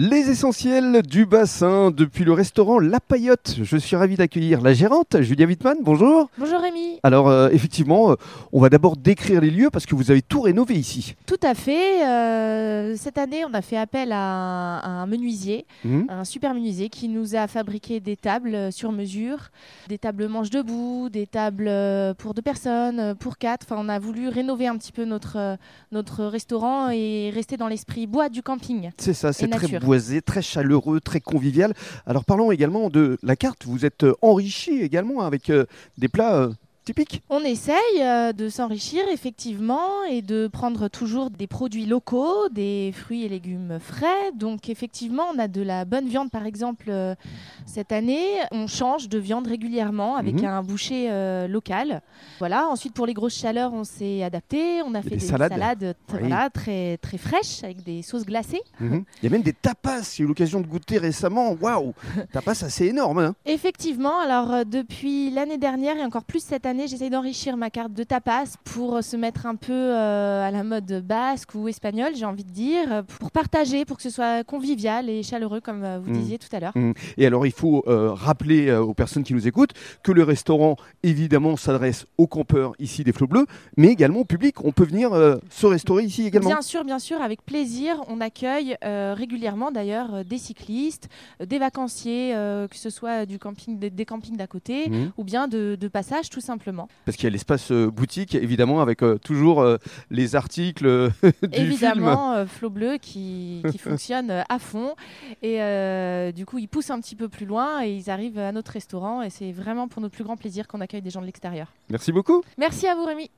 Les essentiels du bassin depuis le restaurant La Paillotte. Je suis ravi d'accueillir la gérante, Julia Wittmann. Bonjour. Bonjour Rémi. Alors, euh, effectivement, euh, on va d'abord décrire les lieux parce que vous avez tout rénové ici. Tout à fait. euh, cette année, on a fait appel à un, à un menuisier, Mhm. un super menuisier qui nous a fabriqué des tables sur mesure, des tables manches debout, des tables pour deux personnes, pour quatre. Enfin, on a voulu rénover un petit peu notre, notre restaurant et rester dans l'esprit bois du camping. C'est ça, c'est très nature. Très chaleureux, très convivial. Alors, parlons également de la carte. Vous êtes euh, enrichi également avec euh, des plats On essaye euh, de s'enrichir effectivement et de prendre toujours des produits locaux, des fruits et légumes frais. Donc effectivement, on a de la bonne viande par exemple euh, cette année. On change de viande régulièrement avec Mhm. un boucher euh, local. Voilà. Ensuite pour les grosses chaleurs, on s'est adapté. On a fait des des, salades. t- Oui. voilà, très très fraîches avec des sauces glacées. Mhm. Il y a même des tapas. J'ai eu l'occasion de goûter récemment. Waouh Tapas assez énorme. hein. Effectivement, alors depuis l'année dernière et encore plus cette année, j'essaye d'enrichir ma carte de tapas pour se mettre un peu euh, à la mode basque ou espagnole, j'ai envie de dire, pour partager, pour que ce soit convivial et chaleureux comme euh, vous Mm. disiez tout à l'heure. Et alors, il faut euh, rappeler aux personnes qui nous écoutent que le restaurant, évidemment, s'adresse aux campeurs ici des Flots Bleus, mais également au public. On peut venir euh, se restaurer ici également. Bien sûr, bien sûr, avec plaisir. On accueille régulièrement d'ailleurs des cyclistes, des vacanciers, que ce soit du camping, des, des campings d'à côté. Mhm. Ou bien de, de passage tout simplement. Parce qu'il y a l'espace euh, boutique, évidemment, avec euh, toujours euh, les articles du film. Évidemment, euh, Flot Bleu qui, qui fonctionne à fond. Et du coup, ils poussent un petit peu plus loin et ils arrivent à notre restaurant. Et c'est vraiment pour notre plus grand plaisir qu'on accueille des gens de l'extérieur. Merci beaucoup. Merci à vous, Rémi.